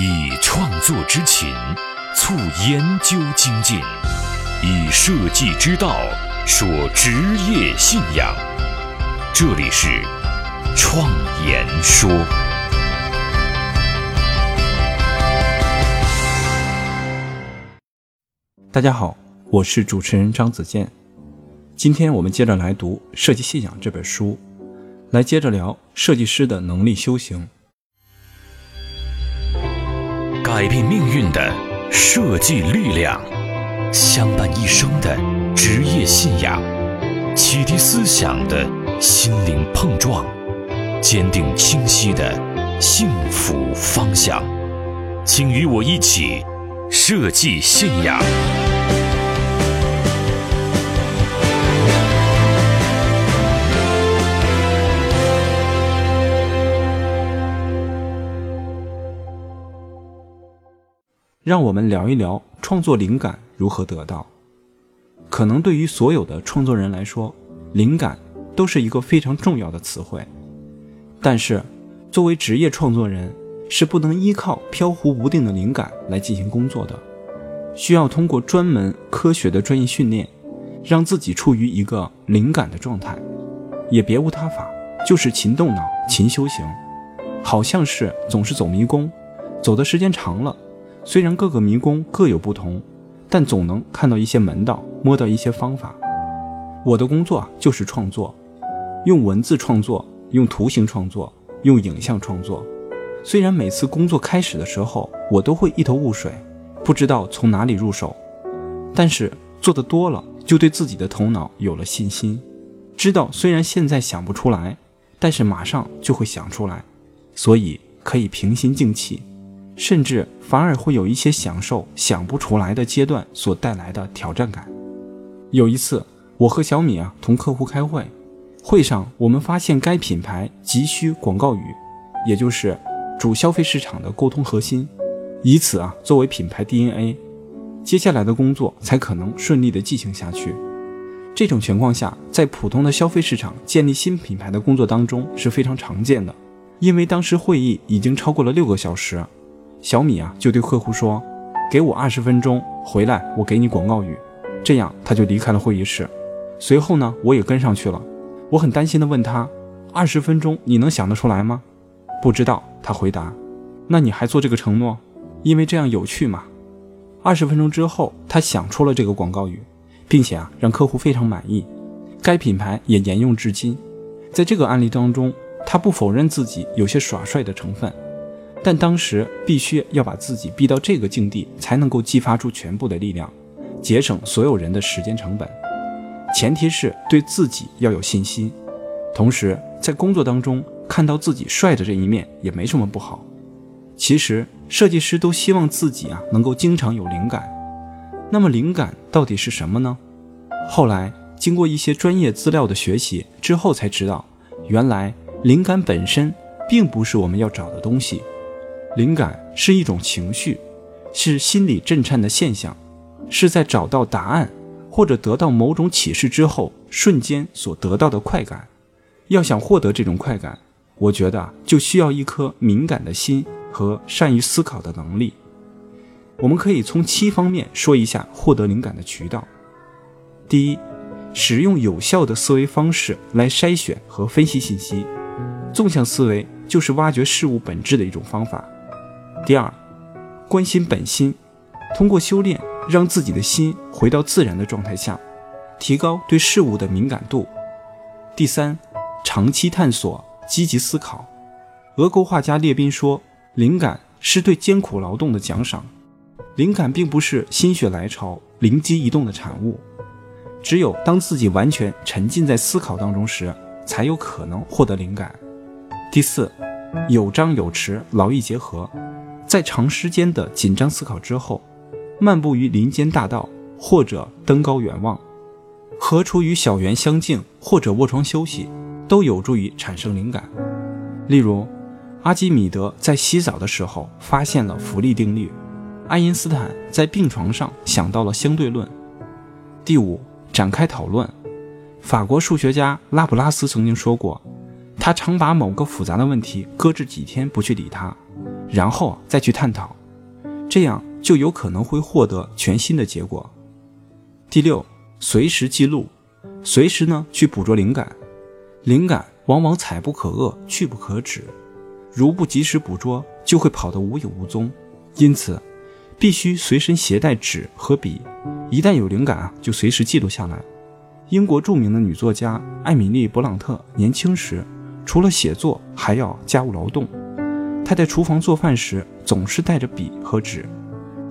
以创作之情促研究精进，以设计之道说职业信仰。这里是创言说。大家好，我是主持人张子健。今天我们接着来读《设计信仰》这本书，来接着聊设计师的能力修行。改变命运的设计力量，相伴一生的职业信仰，启迪思想的心灵碰撞，坚定清晰的幸福方向。请与我一起设计信仰。让我们聊一聊创作灵感如何得到。可能对于所有的创作人来说，灵感都是一个非常重要的词汇。但是，作为职业创作人，是不能依靠飘忽不定的灵感来进行工作的，需要通过专门科学的专业训练，让自己处于一个灵感的状态。也别无他法，就是勤动脑、勤修行。好像是总是走迷宫，走的时间长了。虽然各个迷宫各有不同，但总能看到一些门道，摸到一些方法。我的工作就是创作，用文字创作，用图形创作，用影像创作。虽然每次工作开始的时候，我都会一头雾水，不知道从哪里入手，但是做的多了，就对自己的头脑有了信心，知道虽然现在想不出来，但是马上就会想出来，所以可以平心静气。甚至反而会有一些享受想不出来的阶段所带来的挑战感。有一次，我和小米啊同客户开会，会上我们发现该品牌急需广告语，也就是主消费市场的沟通核心，以此啊作为品牌 DNA，接下来的工作才可能顺利的进行下去。这种情况下，在普通的消费市场建立新品牌的工作当中是非常常见的，因为当时会议已经超过了六个小时。小米啊，就对客户说：“给我二十分钟，回来我给你广告语。”这样他就离开了会议室。随后呢，我也跟上去了。我很担心地问他：“二十分钟你能想得出来吗？”不知道，他回答：“那你还做这个承诺？因为这样有趣嘛。”二十分钟之后，他想出了这个广告语，并且啊，让客户非常满意。该品牌也沿用至今。在这个案例当中，他不否认自己有些耍帅的成分。但当时必须要把自己逼到这个境地，才能够激发出全部的力量，节省所有人的时间成本。前提是对自己要有信心，同时在工作当中看到自己帅的这一面也没什么不好。其实设计师都希望自己啊能够经常有灵感。那么灵感到底是什么呢？后来经过一些专业资料的学习之后才知道，原来灵感本身并不是我们要找的东西。灵感是一种情绪，是心理震颤的现象，是在找到答案或者得到某种启示之后瞬间所得到的快感。要想获得这种快感，我觉得就需要一颗敏感的心和善于思考的能力。我们可以从七方面说一下获得灵感的渠道。第一，使用有效的思维方式来筛选和分析信息。纵向思维就是挖掘事物本质的一种方法。第二，关心本心，通过修炼让自己的心回到自然的状态下，提高对事物的敏感度。第三，长期探索，积极思考。俄国画家列宾说：“灵感是对艰苦劳动的奖赏。灵感并不是心血来潮、灵机一动的产物，只有当自己完全沉浸在思考当中时，才有可能获得灵感。”第四，有章有弛，劳逸结合。在长时间的紧张思考之后，漫步于林间大道，或者登高远望，和处于小园相静，或者卧床休息，都有助于产生灵感。例如，阿基米德在洗澡的时候发现了浮力定律，爱因斯坦在病床上想到了相对论。第五，展开讨论。法国数学家拉普拉斯曾经说过，他常把某个复杂的问题搁置几天不去理它。然后再去探讨，这样就有可能会获得全新的结果。第六，随时记录，随时呢去捕捉灵感，灵感往往采不可遏，去不可止，如不及时捕捉，就会跑得无影无踪。因此，必须随身携带纸和笔，一旦有灵感啊，就随时记录下来。英国著名的女作家艾米丽·勃朗特年轻时，除了写作，还要家务劳动。他在厨房做饭时，总是带着笔和纸，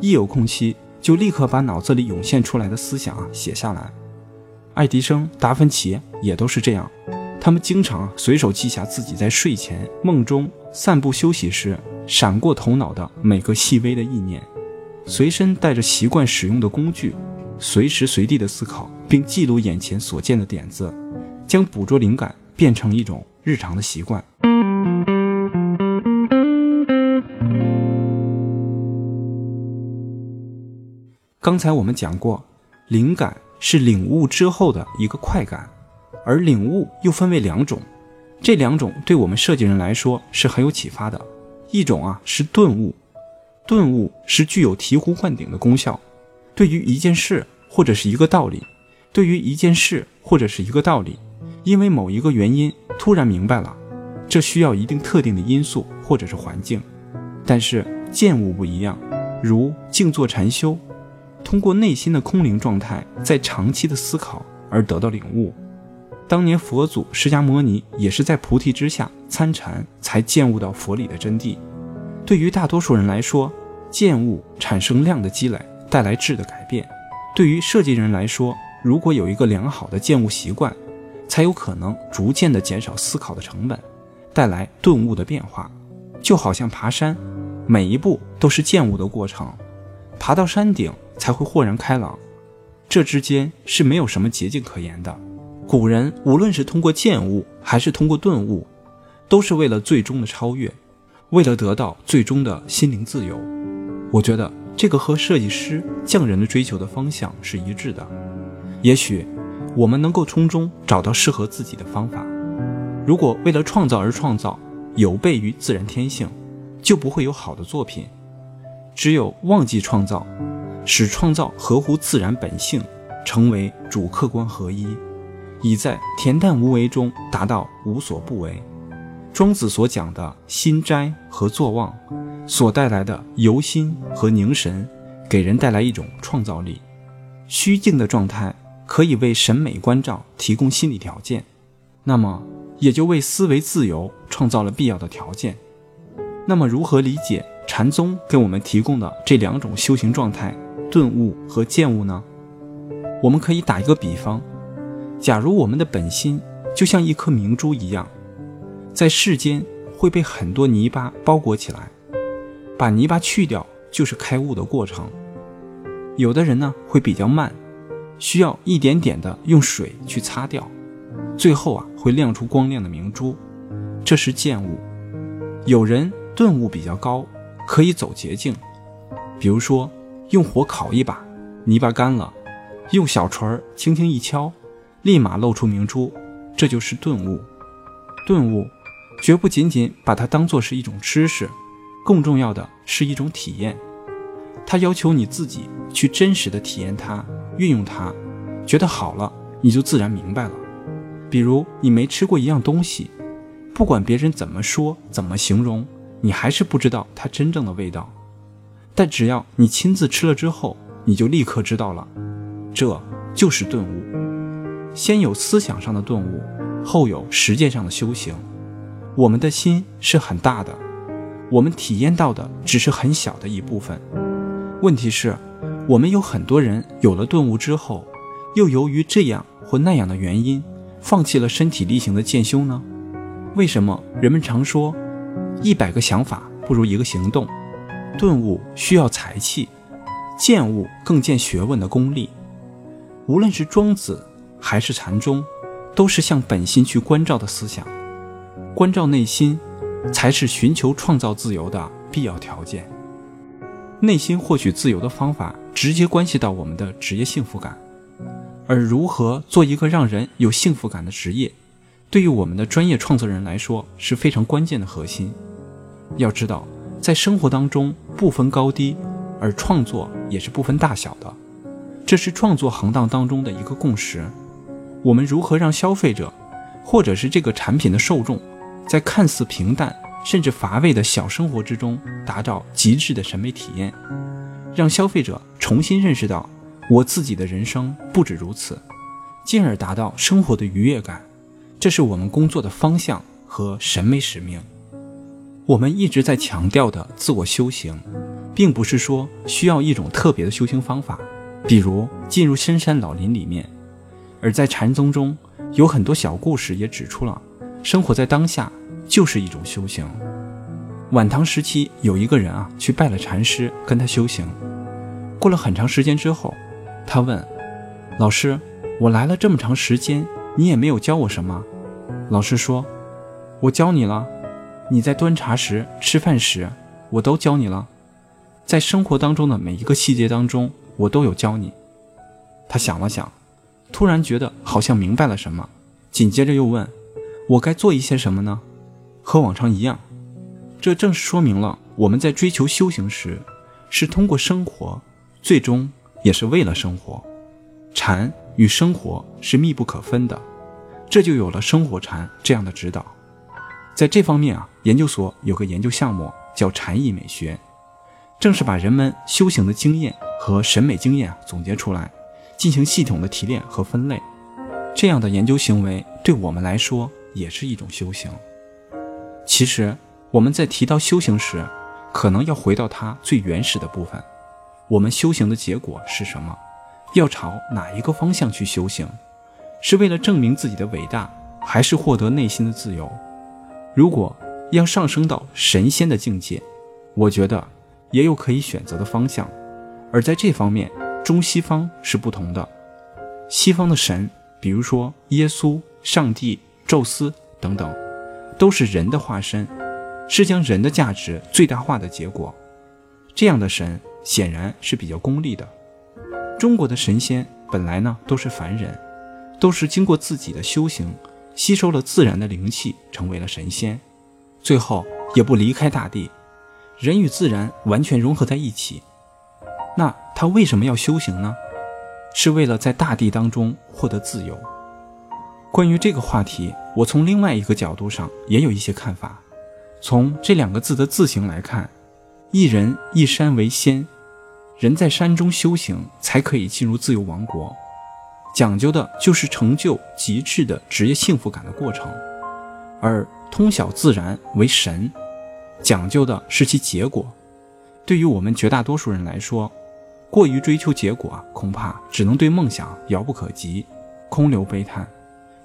一有空隙就立刻把脑子里涌现出来的思想啊写下来。爱迪生、达芬奇也都是这样，他们经常随手记下自己在睡前、梦中、散步休息时闪过头脑的每个细微的意念，随身带着习惯使用的工具。随时随地的思考，并记录眼前所见的点子，将捕捉灵感变成一种日常的习惯。刚才我们讲过，灵感是领悟之后的一个快感，而领悟又分为两种，这两种对我们设计人来说是很有启发的。一种啊是顿悟，顿悟是具有醍醐灌顶的功效。对于一件事或者是一个道理，对于一件事或者是一个道理，因为某一个原因突然明白了，这需要一定特定的因素或者是环境。但是见悟不一样，如静坐禅修，通过内心的空灵状态，在长期的思考而得到领悟。当年佛祖释迦牟尼也是在菩提之下参禅，才见悟到佛理的真谛。对于大多数人来说，见悟产生量的积累。带来质的改变。对于设计人来说，如果有一个良好的见悟习惯，才有可能逐渐的减少思考的成本，带来顿悟的变化。就好像爬山，每一步都是见悟的过程，爬到山顶才会豁然开朗。这之间是没有什么捷径可言的。古人无论是通过见悟，还是通过顿悟，都是为了最终的超越，为了得到最终的心灵自由。我觉得。这个和设计师匠人的追求的方向是一致的，也许我们能够从中找到适合自己的方法。如果为了创造而创造，有悖于自然天性，就不会有好的作品。只有忘记创造，使创造合乎自然本性，成为主客观合一，已在恬淡无为中达到无所不为。庄子所讲的心斋和坐忘。所带来的由心和凝神，给人带来一种创造力。虚静的状态可以为审美关照提供心理条件，那么也就为思维自由创造了必要的条件。那么，如何理解禅宗给我们提供的这两种修行状态——顿悟和见悟呢？我们可以打一个比方：假如我们的本心就像一颗明珠一样，在世间会被很多泥巴包裹起来。把泥巴去掉，就是开悟的过程。有的人呢会比较慢，需要一点点的用水去擦掉，最后啊会亮出光亮的明珠，这是见悟。有人顿悟比较高，可以走捷径，比如说用火烤一把，泥巴干了，用小锤儿轻轻一敲，立马露出明珠，这就是顿悟。顿悟绝不仅仅把它当做是一种知识。更重要的是一种体验，它要求你自己去真实的体验它，运用它，觉得好了，你就自然明白了。比如你没吃过一样东西，不管别人怎么说、怎么形容，你还是不知道它真正的味道。但只要你亲自吃了之后，你就立刻知道了，这就是顿悟。先有思想上的顿悟，后有实践上的修行。我们的心是很大的。我们体验到的只是很小的一部分。问题是，我们有很多人有了顿悟之后，又由于这样或那样的原因，放弃了身体力行的渐修呢？为什么人们常说，一百个想法不如一个行动？顿悟需要才气，见悟更见学问的功力。无论是庄子还是禅宗，都是向本心去关照的思想，关照内心。才是寻求创造自由的必要条件。内心获取自由的方法，直接关系到我们的职业幸福感。而如何做一个让人有幸福感的职业，对于我们的专业创作人来说是非常关键的核心。要知道，在生活当中不分高低，而创作也是不分大小的，这是创作行当当中的一个共识。我们如何让消费者，或者是这个产品的受众，在看似平淡甚至乏味的小生活之中，达到极致的审美体验，让消费者重新认识到我自己的人生不止如此，进而达到生活的愉悦感，这是我们工作的方向和审美使命。我们一直在强调的自我修行，并不是说需要一种特别的修行方法，比如进入深山老林里面。而在禅宗中，有很多小故事也指出了，生活在当下就是一种修行。晚唐时期，有一个人啊，去拜了禅师，跟他修行。过了很长时间之后，他问老师：“我来了这么长时间，你也没有教我什么？”老师说：“我教你了，你在端茶时、吃饭时，我都教你了，在生活当中的每一个细节当中，我都有教你。”他想了想。突然觉得好像明白了什么，紧接着又问：“我该做一些什么呢？”和往常一样，这正是说明了我们在追求修行时，是通过生活，最终也是为了生活。禅与生活是密不可分的，这就有了生活禅这样的指导。在这方面啊，研究所有个研究项目叫禅意美学，正是把人们修行的经验和审美经验总结出来。进行系统的提炼和分类，这样的研究行为对我们来说也是一种修行。其实我们在提到修行时，可能要回到它最原始的部分：我们修行的结果是什么？要朝哪一个方向去修行？是为了证明自己的伟大，还是获得内心的自由？如果要上升到神仙的境界，我觉得也有可以选择的方向。而在这方面，中西方是不同的，西方的神，比如说耶稣、上帝、宙斯等等，都是人的化身，是将人的价值最大化的结果。这样的神显然是比较功利的。中国的神仙本来呢都是凡人，都是经过自己的修行，吸收了自然的灵气，成为了神仙，最后也不离开大地，人与自然完全融合在一起。那他为什么要修行呢？是为了在大地当中获得自由。关于这个话题，我从另外一个角度上也有一些看法。从这两个字的字形来看，一人一山为仙，人在山中修行才可以进入自由王国，讲究的就是成就极致的职业幸福感的过程；而通晓自然为神，讲究的是其结果。对于我们绝大多数人来说，过于追求结果，恐怕只能对梦想遥不可及，空留悲叹。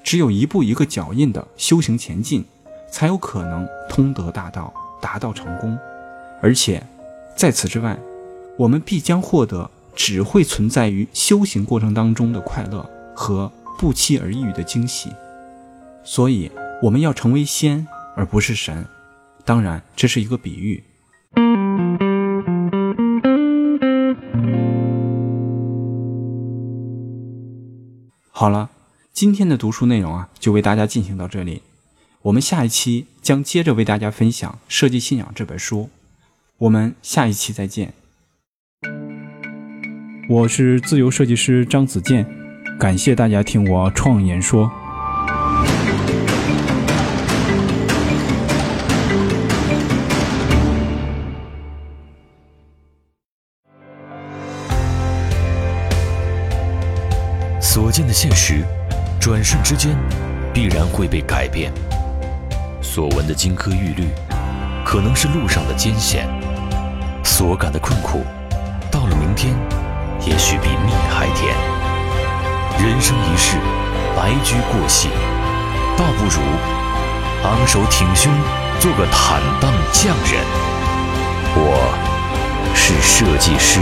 只有一步一个脚印的修行前进，才有可能通得大道，达到成功。而且，在此之外，我们必将获得只会存在于修行过程当中的快乐和不期而遇的惊喜。所以，我们要成为仙，而不是神。当然，这是一个比喻。好了，今天的读书内容啊，就为大家进行到这里。我们下一期将接着为大家分享《设计信仰》这本书。我们下一期再见。我是自由设计师张子健，感谢大家听我创言说。所见的现实，转瞬之间必然会被改变；所闻的金科玉律，可能是路上的艰险；所感的困苦，到了明天，也许比蜜还甜。人生一世，白驹过隙，倒不如昂首挺胸，做个坦荡匠人。我是设计师。